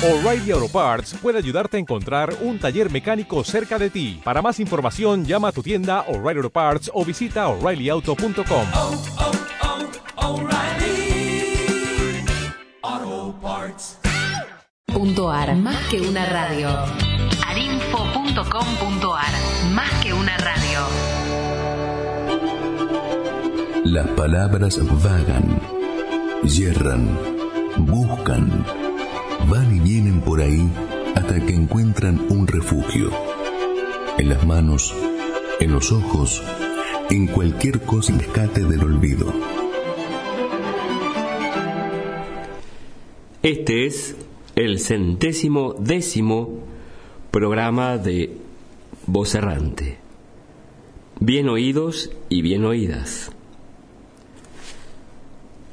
O'Reilly Auto Parts puede ayudarte a encontrar un taller mecánico cerca de ti. Para más información, llama a tu tienda O'Reilly Auto Parts o visita oreillyauto.com. oh, oh, O'Reilly Auto Parts. Punto ar, más que una radio. arinfo.com.ar, más que una radio. Las palabras vagan, yerran, buscan, van y vienen por ahí hasta que encuentran un refugio. En las manos, en los ojos, en cualquier cosa rescate del olvido. Este es el centésimo décimo programa de Voz Errante. Bien oídos y bien oídas.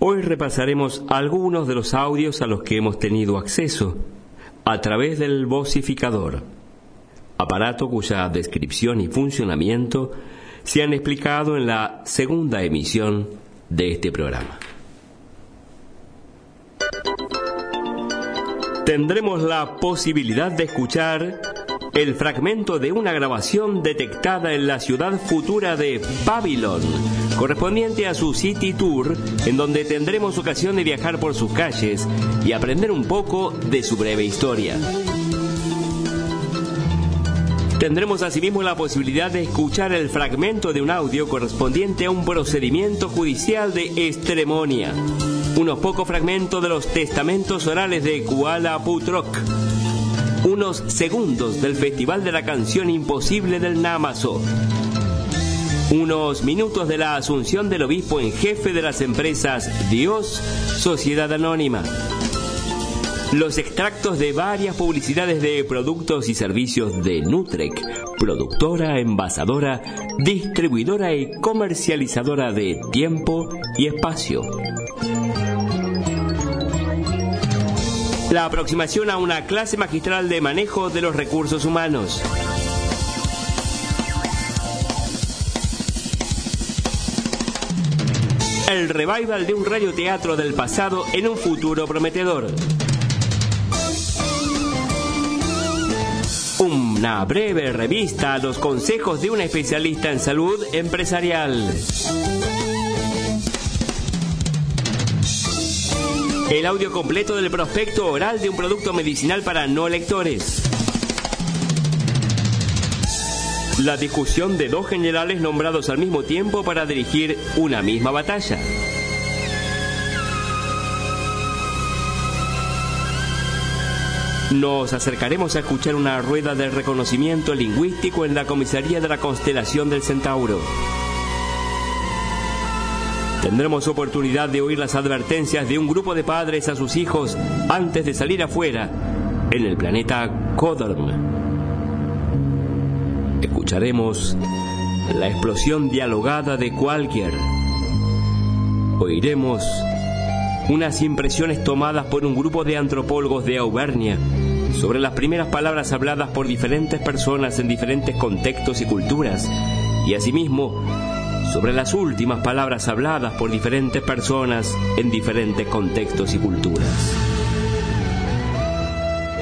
Hoy repasaremos algunos de los audios a los que hemos tenido acceso a través del vocificador, aparato cuya descripción y funcionamiento se han explicado en la segunda emisión de este programa. Tendremos la posibilidad de escuchar el fragmento de una grabación detectada en la ciudad futura de Babylon, correspondiente a su City Tour, en donde tendremos ocasión de viajar por sus calles y aprender un poco de su breve historia. Tendremos asimismo la posibilidad de escuchar el fragmento de un audio correspondiente a un procedimiento judicial de estremonia. Unos pocos fragmentos de los testamentos orales de Kuala Putrok. Unos segundos del Festival de la Canción Imposible del Namazo. Unos minutos de la asunción del obispo en jefe de las empresas Dios, Sociedad Anónima los extractos de varias publicidades de productos y servicios de Nutrec, productora, envasadora, distribuidora y comercializadora de tiempo y espacio. La aproximación a una clase magistral de manejo de los recursos humanos. El revival de un radioteatro del pasado en un futuro prometedor. Una breve revista a los consejos de un especialista en salud empresarial. El audio completo del prospecto oral de un producto medicinal para no lectores. La discusión de dos generales nombrados al mismo tiempo para dirigir una misma batalla. Nos acercaremos a escuchar una rueda de reconocimiento lingüístico en la comisaría de la constelación del Centauro. Tendremos oportunidad de oír las advertencias de un grupo de padres a sus hijos antes de salir afuera en el planeta Codorn. Escucharemos la explosión dialogada de cualquier. Oiremos unas impresiones tomadas por un grupo de antropólogos de Auvernia sobre las primeras palabras habladas por diferentes personas en diferentes contextos y culturas, y asimismo sobre las últimas palabras habladas por diferentes personas en diferentes contextos y culturas.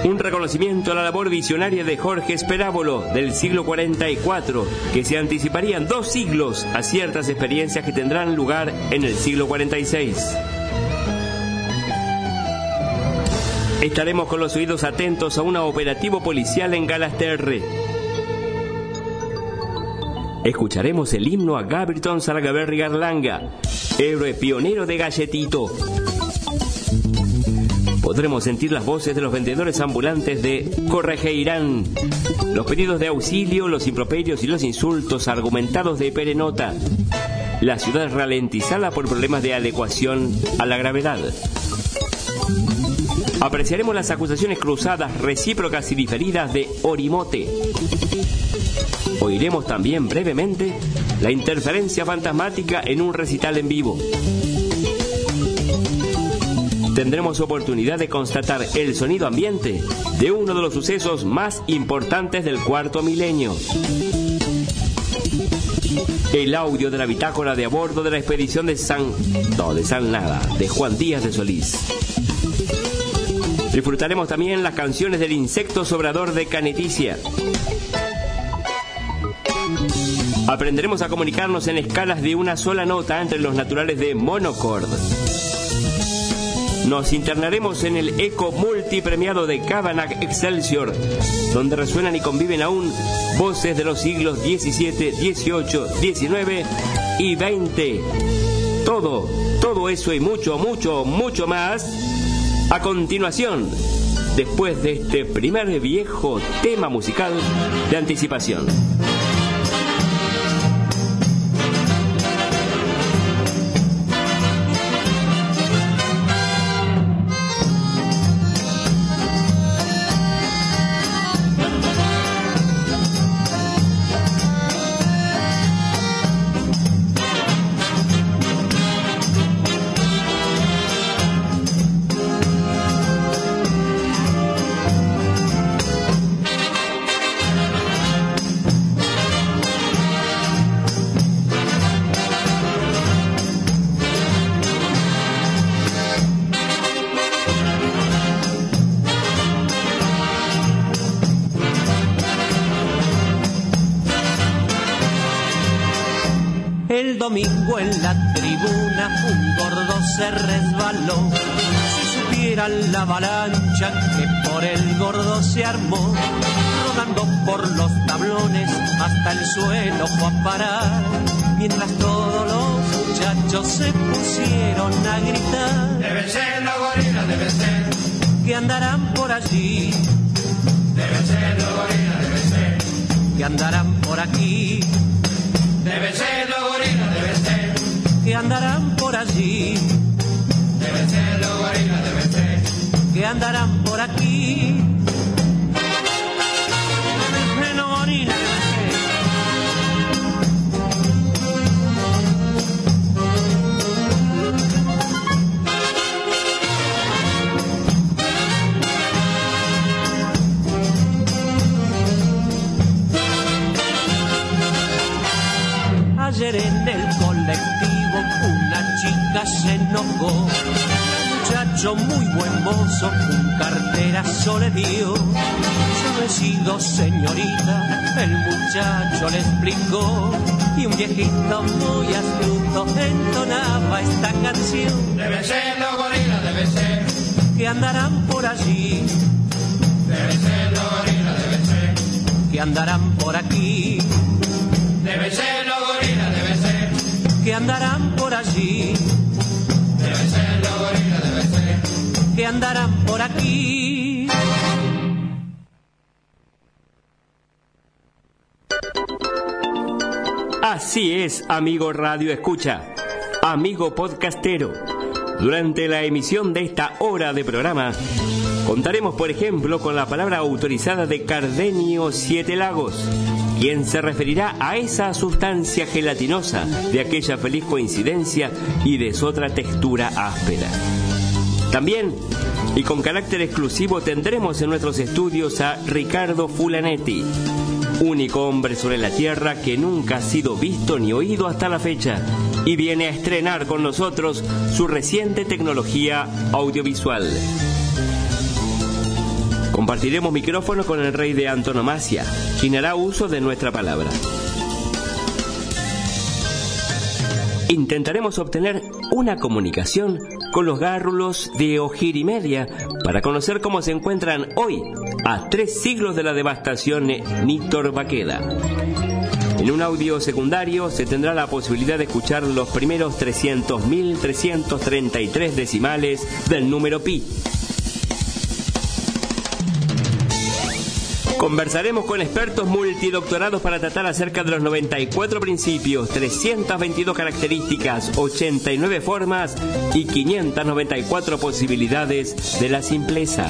Un reconocimiento a la labor visionaria de Jorge Esperábolo del siglo 44, que se anticiparían dos siglos a ciertas experiencias que tendrán lugar en el siglo 46. Estaremos con los oídos atentos a un operativo policial en Galasterre. Escucharemos el himno a Gabriton Sargaberri Garlanga, héroe pionero de Galletito. Podremos sentir las voces de los vendedores ambulantes de Corregeirán, los pedidos de auxilio, los improperios y los insultos argumentados de Perenota, la ciudad ralentizada por problemas de adecuación a la gravedad. Apreciaremos las acusaciones cruzadas, recíprocas y diferidas de Orimote. Oiremos también brevemente la interferencia fantasmática en un recital en vivo. Tendremos oportunidad de constatar el sonido ambiente de uno de los sucesos más importantes del cuarto milenio. El audio de la bitácora de a bordo de la expedición de San... No, de San Nada, de Juan Díaz de Solís. Disfrutaremos también las canciones del insecto sobrador de Caneticia. Aprenderemos a comunicarnos en escalas de una sola nota entre los naturales de monocord. Nos internaremos en el eco multipremiado de Cabanag Excelsior, donde resuenan y conviven aún voces de los siglos XVII, XVIII, XIX y XX. Todo, todo eso y mucho, mucho, mucho más. A continuación, después de este primer viejo tema musical de anticipación. Se resbaló. Si supieran la avalancha que por el gordo se armó, rodando por los tablones hasta el suelo fue a parar. Mientras todos los muchachos se pusieron a gritar. Deben ser los gorilas, deben ser. Que andarán por allí, Deben ser los gorilas, deben ser. que andarán por aquí, Deben ser los gorilas, deben ser. que andarán por allí, Que andarán por aquí. Ayer en el colectivo una chica se enojó. Un muchacho muy buen mozo, un carterazo le dio. Sido señorita, el muchacho le explicó. Y un viejito muy astuto entonaba esta canción. Deben ser los gorilas, deben ser. Que andarán por allí, Deben ser los gorilas, deben ser. que andarán por aquí, Deben ser los gorilas, deben ser. que andarán por allí, Así es, amigo Radio Escucha, amigo podcastero. Durante la emisión de esta hora de programa, contaremos, por ejemplo, con la palabra autorizada de Cardenio Siete Lagos, quien se referirá a esa sustancia gelatinosa de aquella feliz coincidencia y de su otra textura áspera. También, y con carácter exclusivo, tendremos en nuestros estudios a Ricardo Fulanetti, único hombre sobre la tierra que nunca ha sido visto ni oído hasta la fecha, y viene a estrenar con nosotros su reciente tecnología audiovisual. Compartiremos micrófono con el rey de antonomasia, quien hará uso de nuestra palabra. Intentaremos obtener una comunicación con los gárrulos de Ojirimedia para conocer cómo se encuentran hoy, a tres siglos de la devastación Nítor Baqueda. En un audio secundario se tendrá la posibilidad de escuchar los primeros 300.333 decimales del número pi. Conversaremos con expertos multidoctorados para tratar acerca de los 94 principios, 322 características, 89 formas y 594 posibilidades de la simpleza.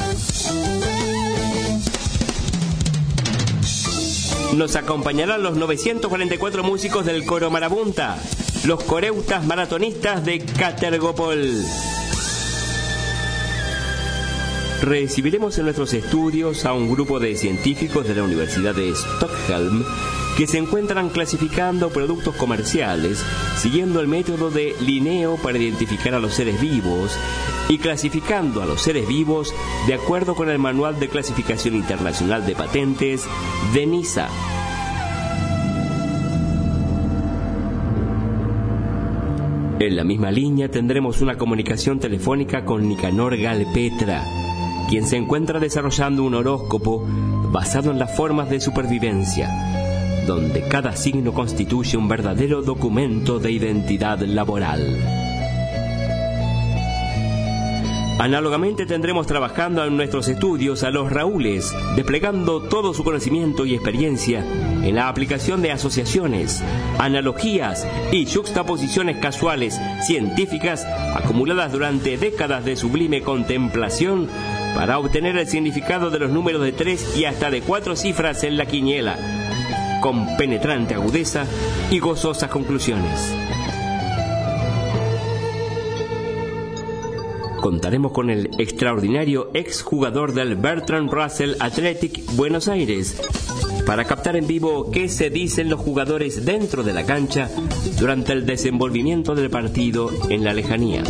Nos acompañarán los 944 músicos del coro Marabunta, los coreutas maratonistas de Catergopol. Recibiremos en nuestros estudios a un grupo de científicos de la Universidad de Stockholm que se encuentran clasificando productos comerciales siguiendo el método de Linneo para identificar a los seres vivos y clasificando a los seres vivos de acuerdo con el Manual de Clasificación Internacional de Patentes de NISA. En la misma línea tendremos una comunicación telefónica con Nicanor Galpetra, quien se encuentra desarrollando un horóscopo basado en las formas de supervivencia, donde cada signo constituye un verdadero documento de identidad laboral. Análogamente tendremos trabajando en nuestros estudios a los Raúles, desplegando todo su conocimiento y experiencia en la aplicación de asociaciones, analogías y juxtaposiciones casuales científicas acumuladas durante décadas de sublime contemplación para obtener el significado de los números de tres y hasta de cuatro cifras en la quiniela, con penetrante agudeza y gozosas conclusiones. contaremos con el extraordinario exjugador del Bertrand Russell Athletic Buenos Aires para captar en vivo qué se dicen los jugadores dentro de la cancha durante el desenvolvimiento del partido en la lejanía.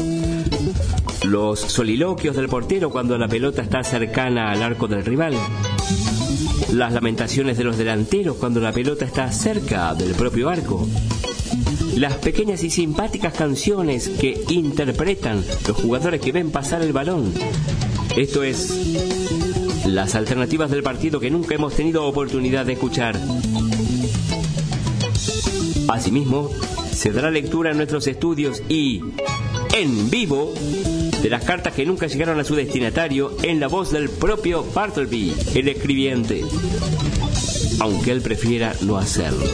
Los soliloquios del portero cuando la pelota está cercana al arco del rival. Las lamentaciones de los delanteros cuando la pelota está cerca del propio arco las pequeñas y simpáticas canciones que interpretan los jugadores que ven pasar el balón. Esto es las alternativas del partido que nunca hemos tenido oportunidad de escuchar. Asimismo, se dará lectura en nuestros estudios y en vivo de las cartas que nunca llegaron a su destinatario en la voz del propio Bartleby, el escribiente, aunque él prefiera no hacerlo.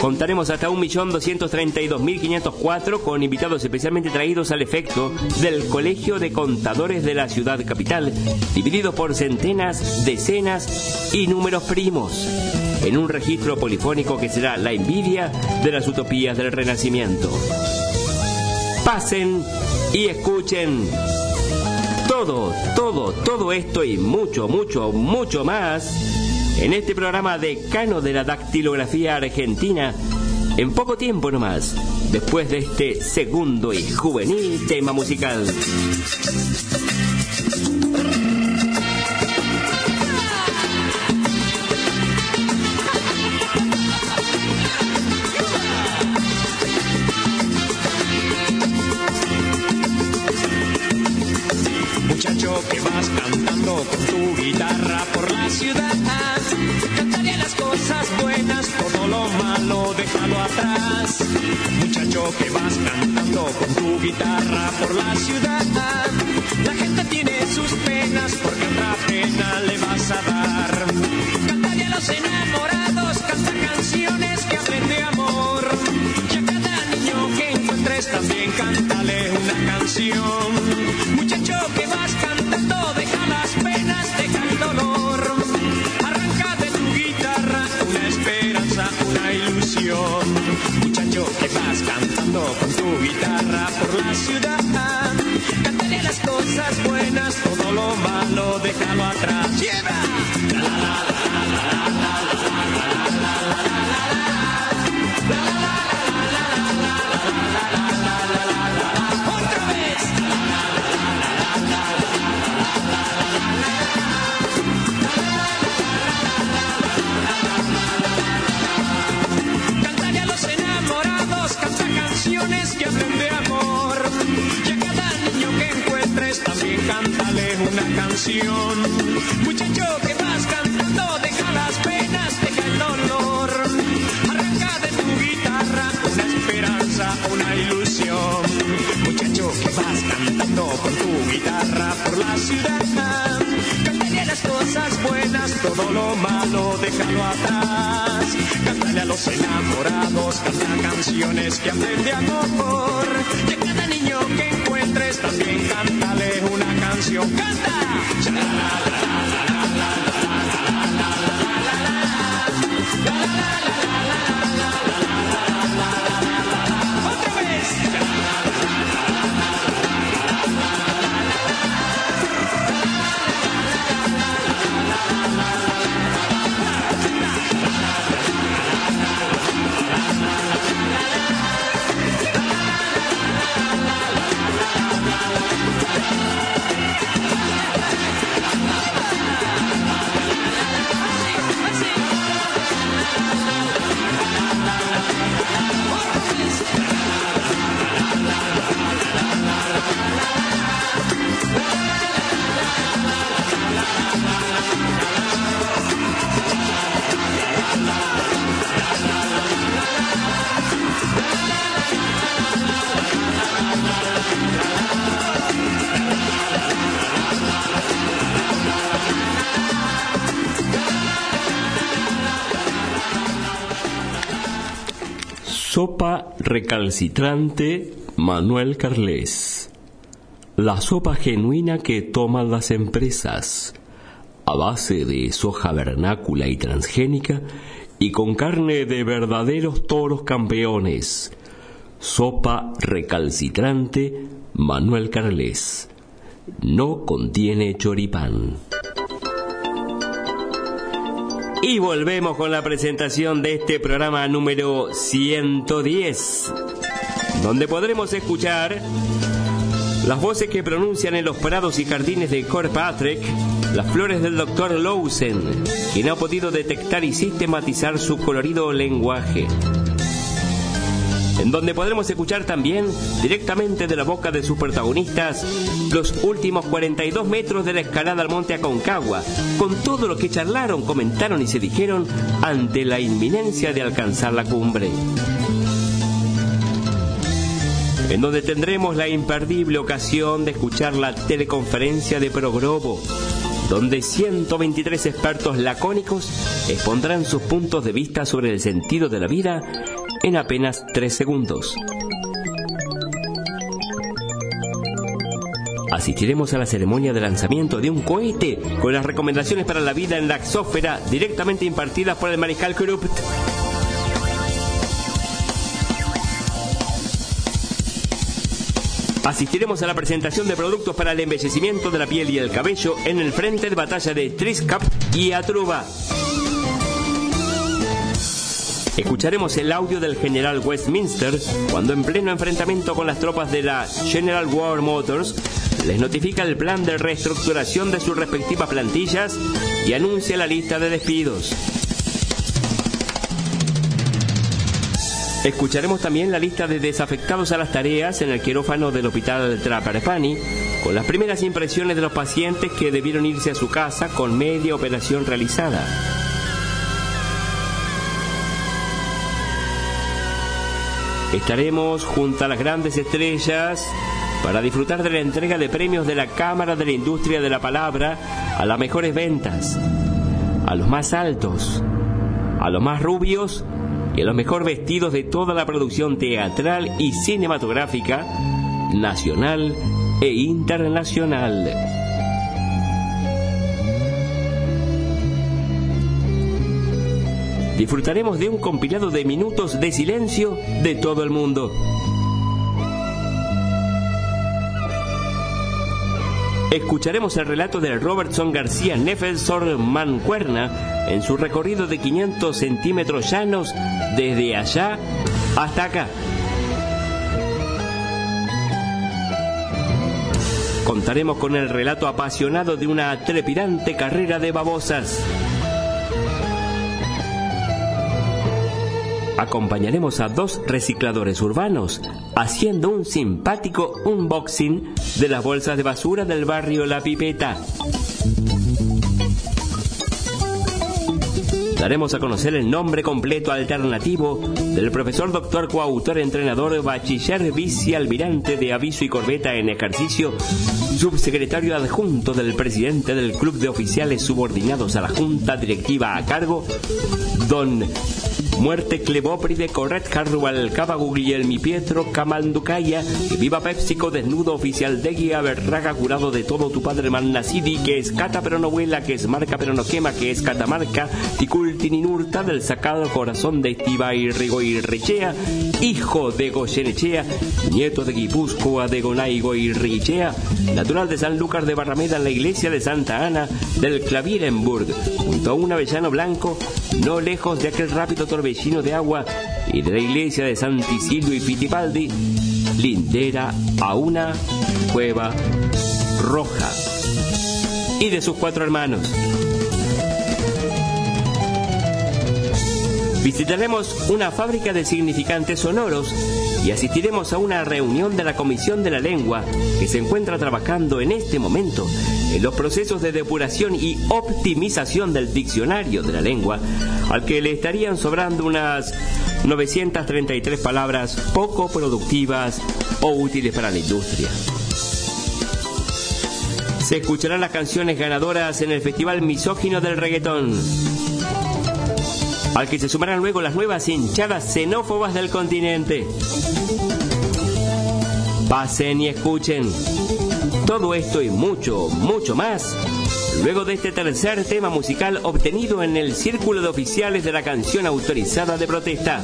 Contaremos hasta 1.232.504 con invitados especialmente traídos al efecto del Colegio de Contadores de la Ciudad Capital, divididos por centenas, decenas y números primos, en un registro polifónico que será la envidia de las utopías del Renacimiento. Pasen y escuchen todo, todo, todo esto y mucho, mucho, mucho más en este programa decano de la dactilografía argentina en poco tiempo nomás, después de este segundo y juvenil tema musical. Muchacho que vas cantando con tu guitarra por la ciudad. La gente tiene sus penas porque otra pena le vas a dar. Guitarra por la ciudad. Muchacho que vas cantando, deja las penas, deja el dolor. Arranca de tu guitarra una esperanza, una ilusión. Muchacho que vas cantando con tu guitarra por la ciudad. Cántale las cosas buenas, todo lo malo, déjalo atrás. Cántale a los enamorados, canta canciones que hablen de amor. Y a cada niño que encuentres también cántale una canción. ¡Canta! ¡Otra Sopa recalcitrante Manuel Carles. La sopa genuina que toman las empresas, a base de soja vernácula y transgénica y con carne de verdaderos toros campeones. Sopa recalcitrante Manuel Carles. No contiene choripán. Y volvemos con la presentación de este programa número 110, donde podremos escuchar las voces que pronuncian en los prados y jardines de Patrick, las flores del Dr. Lowsen, quien ha podido detectar y sistematizar su colorido lenguaje en donde podremos escuchar también directamente de la boca de sus protagonistas los últimos 42 metros de la escalada al monte Aconcagua, con todo lo que charlaron, comentaron y se dijeron ante la inminencia de alcanzar la cumbre. En donde tendremos la imperdible ocasión de escuchar la teleconferencia de Progrobo, donde 123 expertos lacónicos expondrán sus puntos de vista sobre el sentido de la vida en apenas 3 segundos. Asistiremos a la ceremonia de lanzamiento de un cohete con las recomendaciones para la vida en la exósfera directamente impartidas por el mariscal Krupp. Asistiremos a la presentación de productos para el embellecimiento de la piel y el cabello en el frente de batalla de Triscap y Atruba. Escucharemos el audio del general Westminster cuando en pleno enfrentamiento con las tropas de la General War Motors les notifica el plan de reestructuración de sus respectivas plantillas y anuncia la lista de despidos. Escucharemos también la lista de desafectados a las tareas en el quirófano del hospital Traparpani, con las primeras impresiones de los pacientes que debieron irse a su casa con media operación realizada. Estaremos junto a las grandes estrellas para disfrutar de la entrega de premios de la Cámara de la Industria de la Palabra a las mejores ventas, a los más altos, a los más rubios y a los mejor vestidos de toda la producción teatral y cinematográfica nacional e internacional. Disfrutaremos de un compilado de minutos de silencio de todo el mundo. Escucharemos el relato de Robertson García Nefelsor Mancuerna en su recorrido de 500 centímetros llanos desde allá hasta acá. Contaremos con el relato apasionado de una trepidante carrera de babosas. Acompañaremos a dos recicladores urbanos haciendo un simpático unboxing de las bolsas de basura del barrio La Pipeta. Daremos a conocer el nombre completo alternativo del profesor doctor coautor entrenador bachiller vicealmirante de aviso y corbeta en ejercicio, subsecretario adjunto del presidente del Club de Oficiales Subordinados a la Junta Directiva a cargo, don Muerte Clebópride, Corret Harrual, Cava mi Pietro, Camanducaya, y viva Pepsico, desnudo oficial de guía, berraga, jurado de todo tu padre Mannasidi, que es cata pero no vuela, que es marca pero no quema, que es catamarca, Ticultininurta, del sacado corazón de Estiva y Rigo hijo de Goyenechea, nieto de Guipúzcoa, de Gonaigo y Richea, natural de San Lucas de Barrameda, en la iglesia de Santa Ana, del Clavirenburg, junto a un avellano blanco, no lejos de aquel rápido torbellino de agua y de la iglesia de San y Fittipaldi, lindera a una cueva roja y de sus cuatro hermanos. Visitaremos una fábrica de significantes sonoros y asistiremos a una reunión de la Comisión de la Lengua que se encuentra trabajando en este momento los procesos de depuración y optimización del diccionario de la lengua, al que le estarían sobrando unas 933 palabras poco productivas o útiles para la industria. Se escucharán las canciones ganadoras en el Festival Misógino del Reggaetón al que se sumarán luego las nuevas hinchadas xenófobas del continente. Pasen y escuchen. Todo esto y mucho, mucho más. Luego de este tercer tema musical obtenido en el Círculo de Oficiales de la Canción Autorizada de Protesta.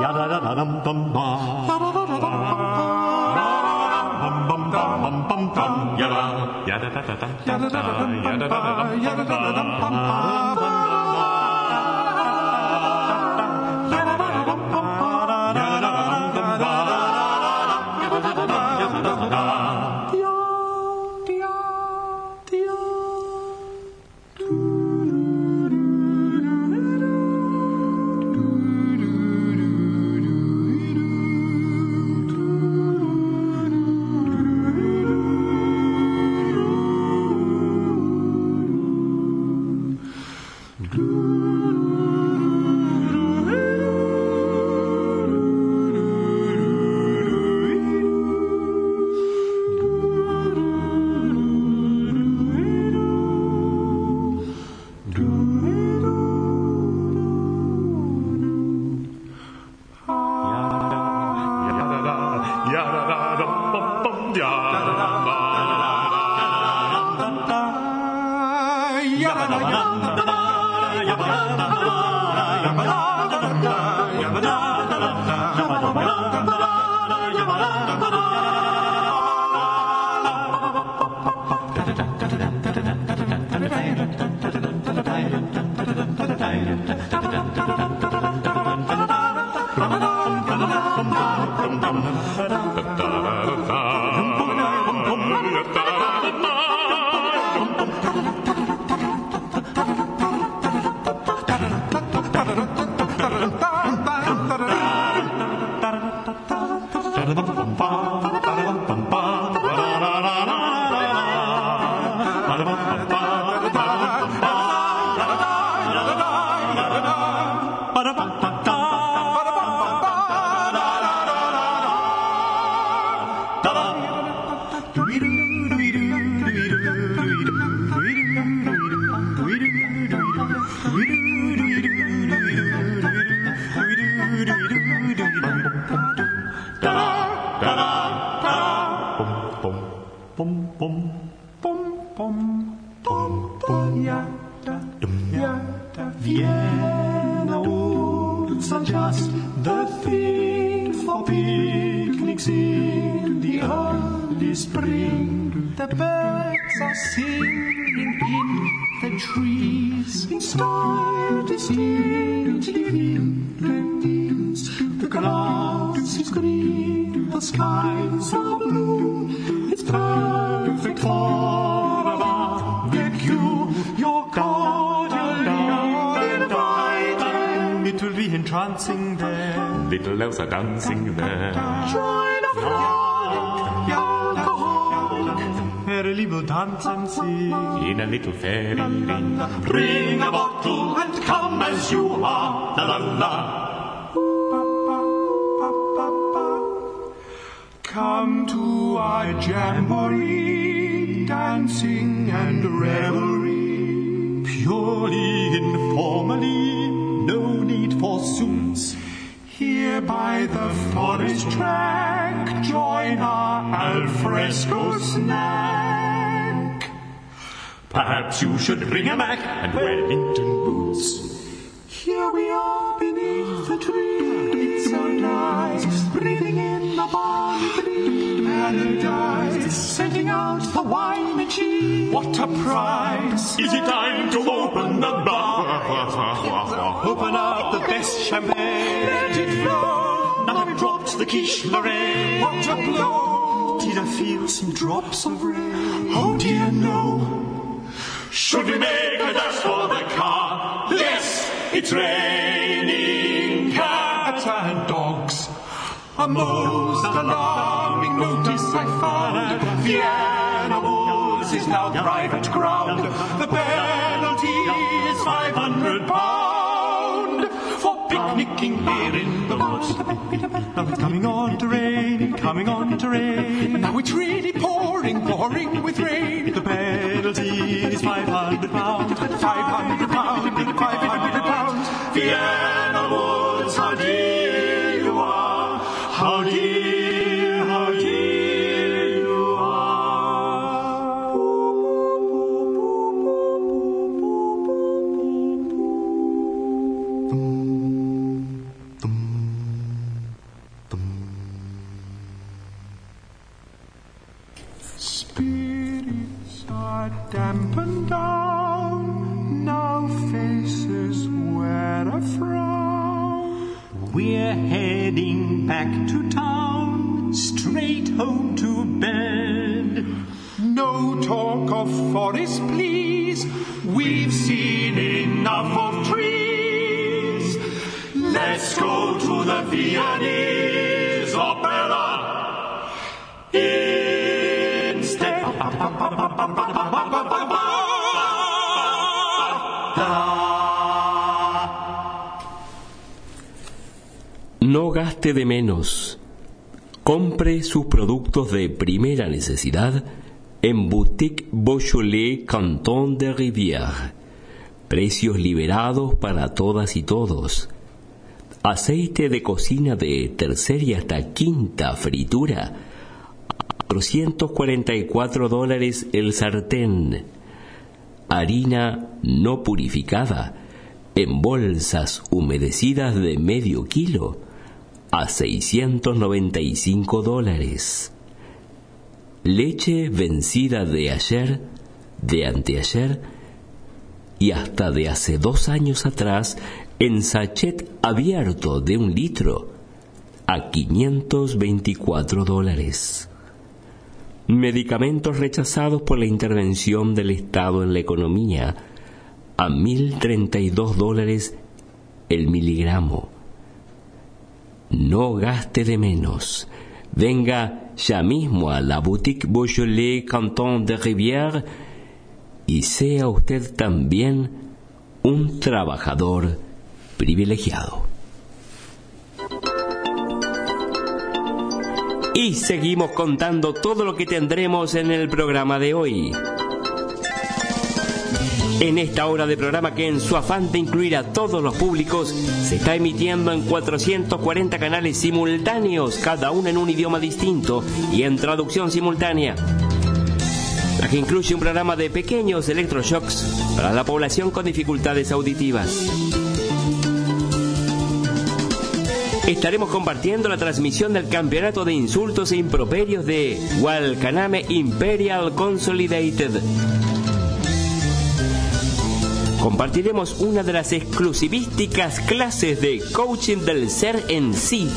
Yada da da da da da da da da da da da da da da entrancing there. Little elves are dancing there. Join a alcoholic. Merrily we'll dance and sing. In a little fairy ring. Bring a bottle and come as you are. La la la. Come to our jamboree, dancing and revelry. Purely informally, suits. Here by the forest track, join our alfresco snack. Perhaps you should bring a Mac and Wellington boots. Here we are beneath the trees, It's so nice, breathing in the balmy breeze, paradise, scenting out the wine and cheese. What a prize! Is it time to open the bar? Open up best champagne. Let it flow. Now I've dropped the quiche Lorraine. What a blow! Did I feel some drops of rain? Oh dear, no. Should we make a dash for the car? Yes, it's raining cats and dogs. A most alarming notice I found. Vienna Woods is now private ground. The penalty is 500 pound for picnicking here in the woods. Now it's coming on to rain, coming on to rain. Now it's really pouring, pouring with rain. The penalty is 500 pound, 500 pound, 500 pounds. Vienna forest, please. We've seen enough of trees. Let's go to the Viennese Opera instead. No gaste de menos. Compre sus productos de primera necesidad en Boutique Beaujolais Canton de Rivière. Precios liberados para todas y todos. Aceite de cocina de tercera y hasta quinta fritura. 444 dólares el sartén. Harina no purificada en bolsas humedecidas de medio kilo a 695 dólares. Leche vencida de ayer, de anteayer y hasta de hace dos años atrás en sachet abierto de un litro a 524 dólares. Medicamentos rechazados por la intervención del Estado en la economía a 1.032 dólares el miligramo. No gaste de menos. Venga ya mismo a la boutique Beaujolais Canton de Rivière y sea usted también un trabajador privilegiado. Y seguimos contando todo lo que tendremos en el programa de hoy. En esta hora de programa que en su afán de incluir a todos los públicos se está emitiendo en 440 canales simultáneos, cada uno en un idioma distinto y en traducción simultánea. La que incluye un programa de pequeños electroshocks para la población con dificultades auditivas. Estaremos compartiendo la transmisión del campeonato de insultos e improperios de Walcaname Imperial Consolidated. Compartiremos una de las exclusivísticas clases de coaching del ser en sí,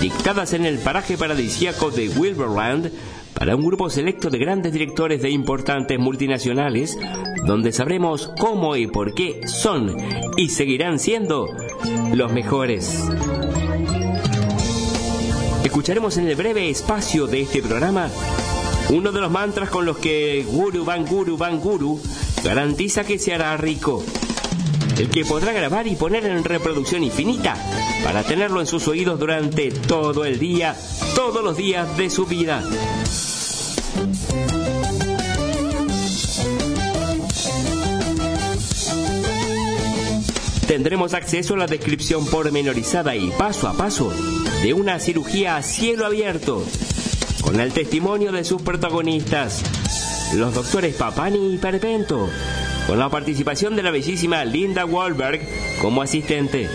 dictadas en el paraje paradisíaco de Wilberland para un grupo selecto de grandes directores de importantes multinacionales, donde sabremos cómo y por qué son y seguirán siendo los mejores. Escucharemos en el breve espacio de este programa uno de los mantras con los que Guru Van Guru Van Guru garantiza que se hará rico. El que podrá grabar y poner en reproducción infinita para tenerlo en sus oídos durante todo el día, todos los días de su vida. Tendremos acceso a la descripción pormenorizada y paso a paso de una cirugía a cielo abierto, con el testimonio de sus protagonistas, los doctores Papani y Perpento, con la participación de la bellísima Linda Wahlberg como asistente.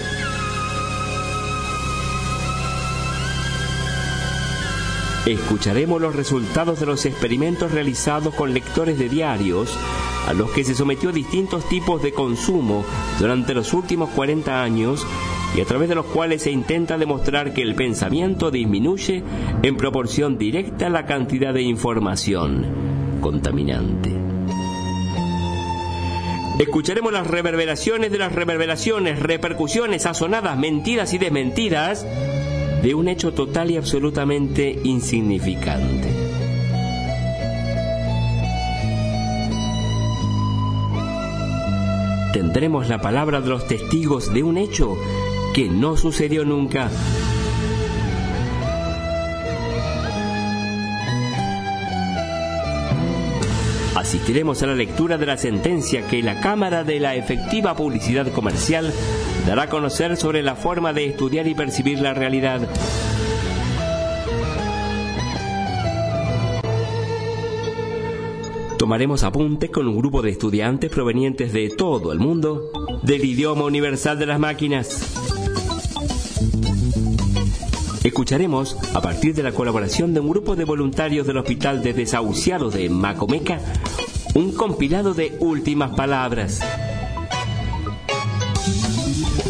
escucharemos los resultados de los experimentos realizados con lectores de diarios a los que se sometió distintos tipos de consumo durante los últimos 40 años y a través de los cuales se intenta demostrar que el pensamiento disminuye en proporción directa a la cantidad de información contaminante. Escucharemos las reverberaciones de las reverberaciones, repercusiones sazonadas, mentiras y desmentidas de un hecho total y absolutamente insignificante. Tendremos la palabra de los testigos de un hecho que no sucedió nunca. Asistiremos a la lectura de la sentencia que la Cámara de la Efectiva Publicidad Comercial dará a conocer sobre la forma de estudiar y percibir la realidad. Tomaremos apuntes con un grupo de estudiantes provenientes de todo el mundo del idioma universal de las máquinas. Escucharemos, a partir de la colaboración de un grupo de voluntarios del Hospital de Desahuciados de Macomeca, un compilado de últimas palabras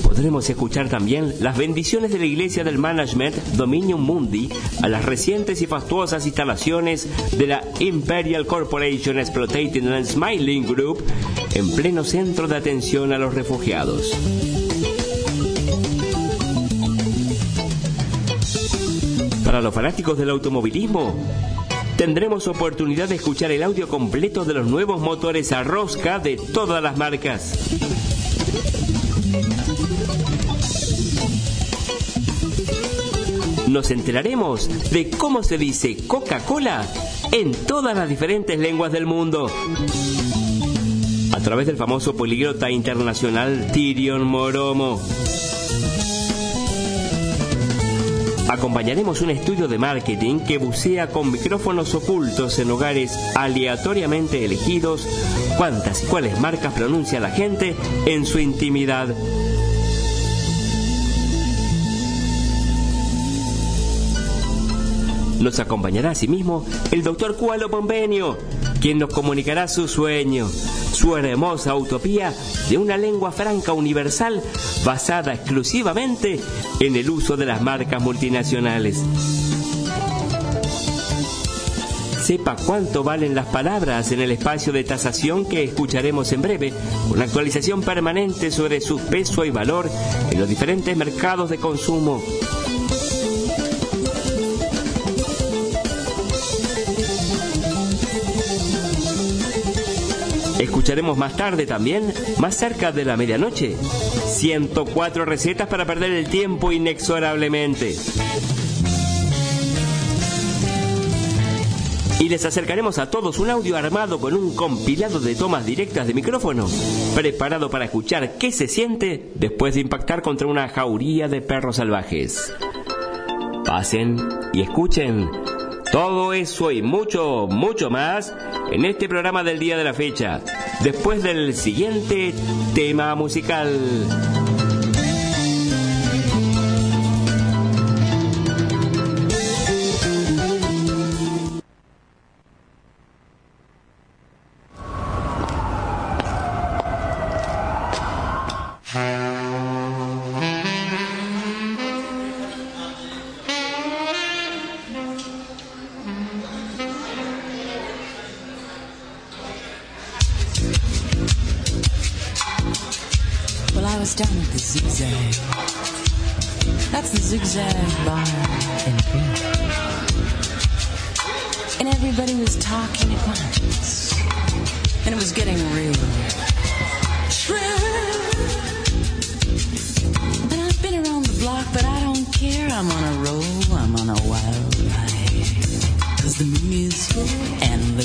podremos escuchar también las bendiciones de la Iglesia del Management Dominion Mundi a las recientes y fastuosas instalaciones de la Imperial Corporation Exploiting and Smiling Group en pleno centro de atención a los refugiados. Para los fanáticos del automovilismo, tendremos oportunidad de escuchar el audio completo de los nuevos motores a rosca de todas las marcas. nos enteraremos de cómo se dice Coca-Cola en todas las diferentes lenguas del mundo. A través del famoso políglota internacional Tyrion Moromo. Acompañaremos un estudio de marketing que bucea con micrófonos ocultos en hogares aleatoriamente elegidos cuántas y cuáles marcas pronuncia la gente en su intimidad. Nos acompañará asimismo el doctor Cualo Pombenio, quien nos comunicará su sueño, su hermosa utopía de una lengua franca universal basada exclusivamente en el uso de las marcas multinacionales. Sepa cuánto valen las palabras en el espacio de tasación que escucharemos en breve, una actualización permanente sobre su peso y valor en los diferentes mercados de consumo. Escucharemos más tarde también, más cerca de la medianoche, 104 recetas para perder el tiempo inexorablemente. Y les acercaremos a todos un audio armado con un compilado de tomas directas de micrófono, preparado para escuchar qué se siente después de impactar contra una jauría de perros salvajes. Pasen y escuchen todo eso y mucho, mucho más en este programa del día de la fecha, después del siguiente tema musical.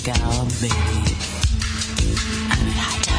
Galababy. I'm a hot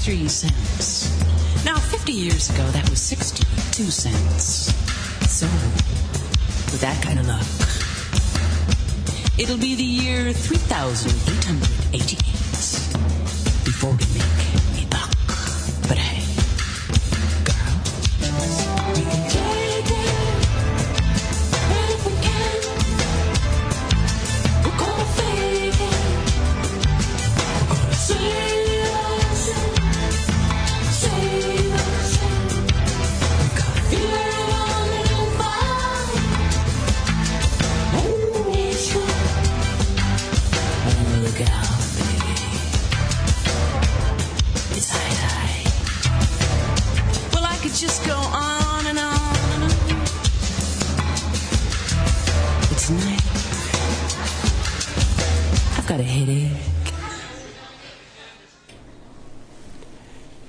63 cents. Now, 50 years ago, that was 62 cents. So, with that kind of luck, it'll be the year 3888 before we make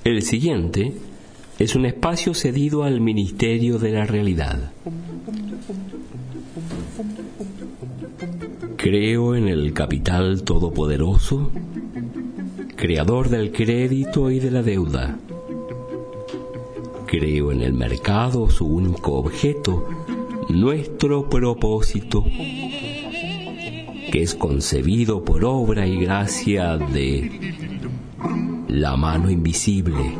El siguiente es un espacio cedido al Ministerio de la Realidad. Creo en el capital todopoderoso, creador del crédito y de la deuda. Creo en el mercado, su único objeto, nuestro propósito, que es concebido por obra y gracia de la mano invisible.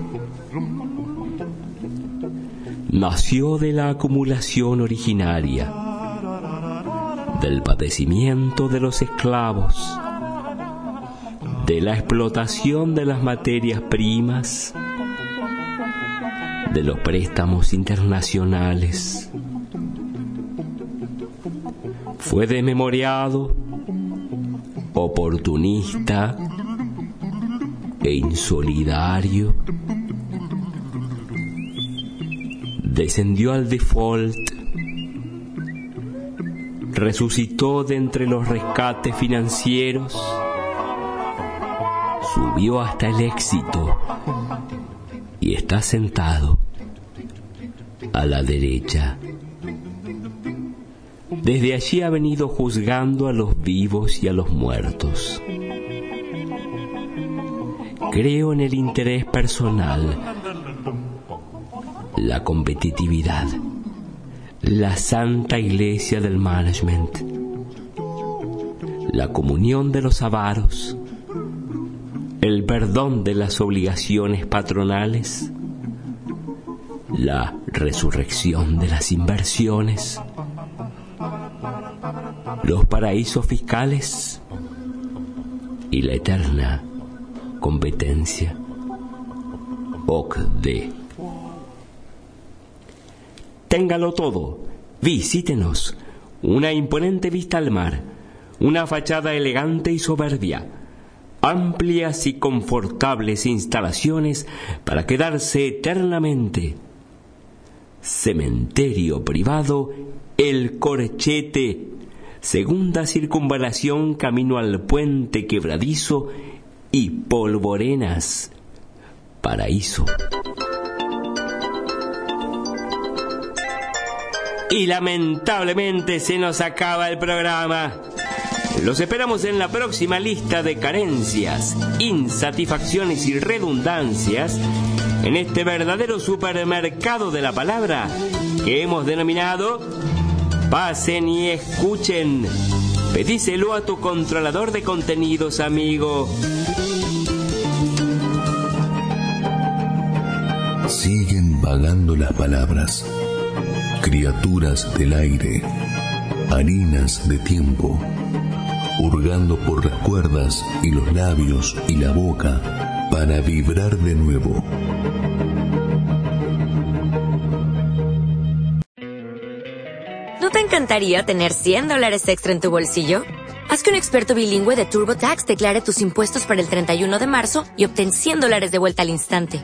Nació de la acumulación originaria, del padecimiento de los esclavos, de la explotación de las materias primas, de los préstamos internacionales. Fue desmemoriado, oportunista e insolidario. Descendió al default, resucitó de entre los rescates financieros, subió hasta el éxito y está sentado a la derecha. Desde allí ha venido juzgando a los vivos y a los muertos. Creo en el interés personal, la competitividad, la santa iglesia del management, la comunión de los avaros, el perdón de las obligaciones patronales, la resurrección de las inversiones, los paraísos fiscales y la eterna competencia. OCDE. Téngalo todo. Visítenos. Una imponente vista al mar. Una fachada elegante y soberbia. Amplias y confortables instalaciones para quedarse eternamente. Cementerio privado El Corchete. Segunda circunvalación camino al puente quebradizo y polvorenas. Paraíso. Y lamentablemente se nos acaba el programa. Los esperamos en la próxima lista de carencias, insatisfacciones y redundancias en este verdadero supermercado de la palabra que hemos denominado Pasen y escuchen. Pedíselo a tu controlador de contenidos, amigo. Siguen vagando las palabras, criaturas del aire, harinas de tiempo, hurgando por las cuerdas y los labios y la boca para vibrar de nuevo. ¿No te encantaría tener 100 dólares extra en tu bolsillo? Haz que un experto bilingüe de TurboTax declare tus impuestos para el 31 de marzo y obtén 100 dólares de vuelta al instante.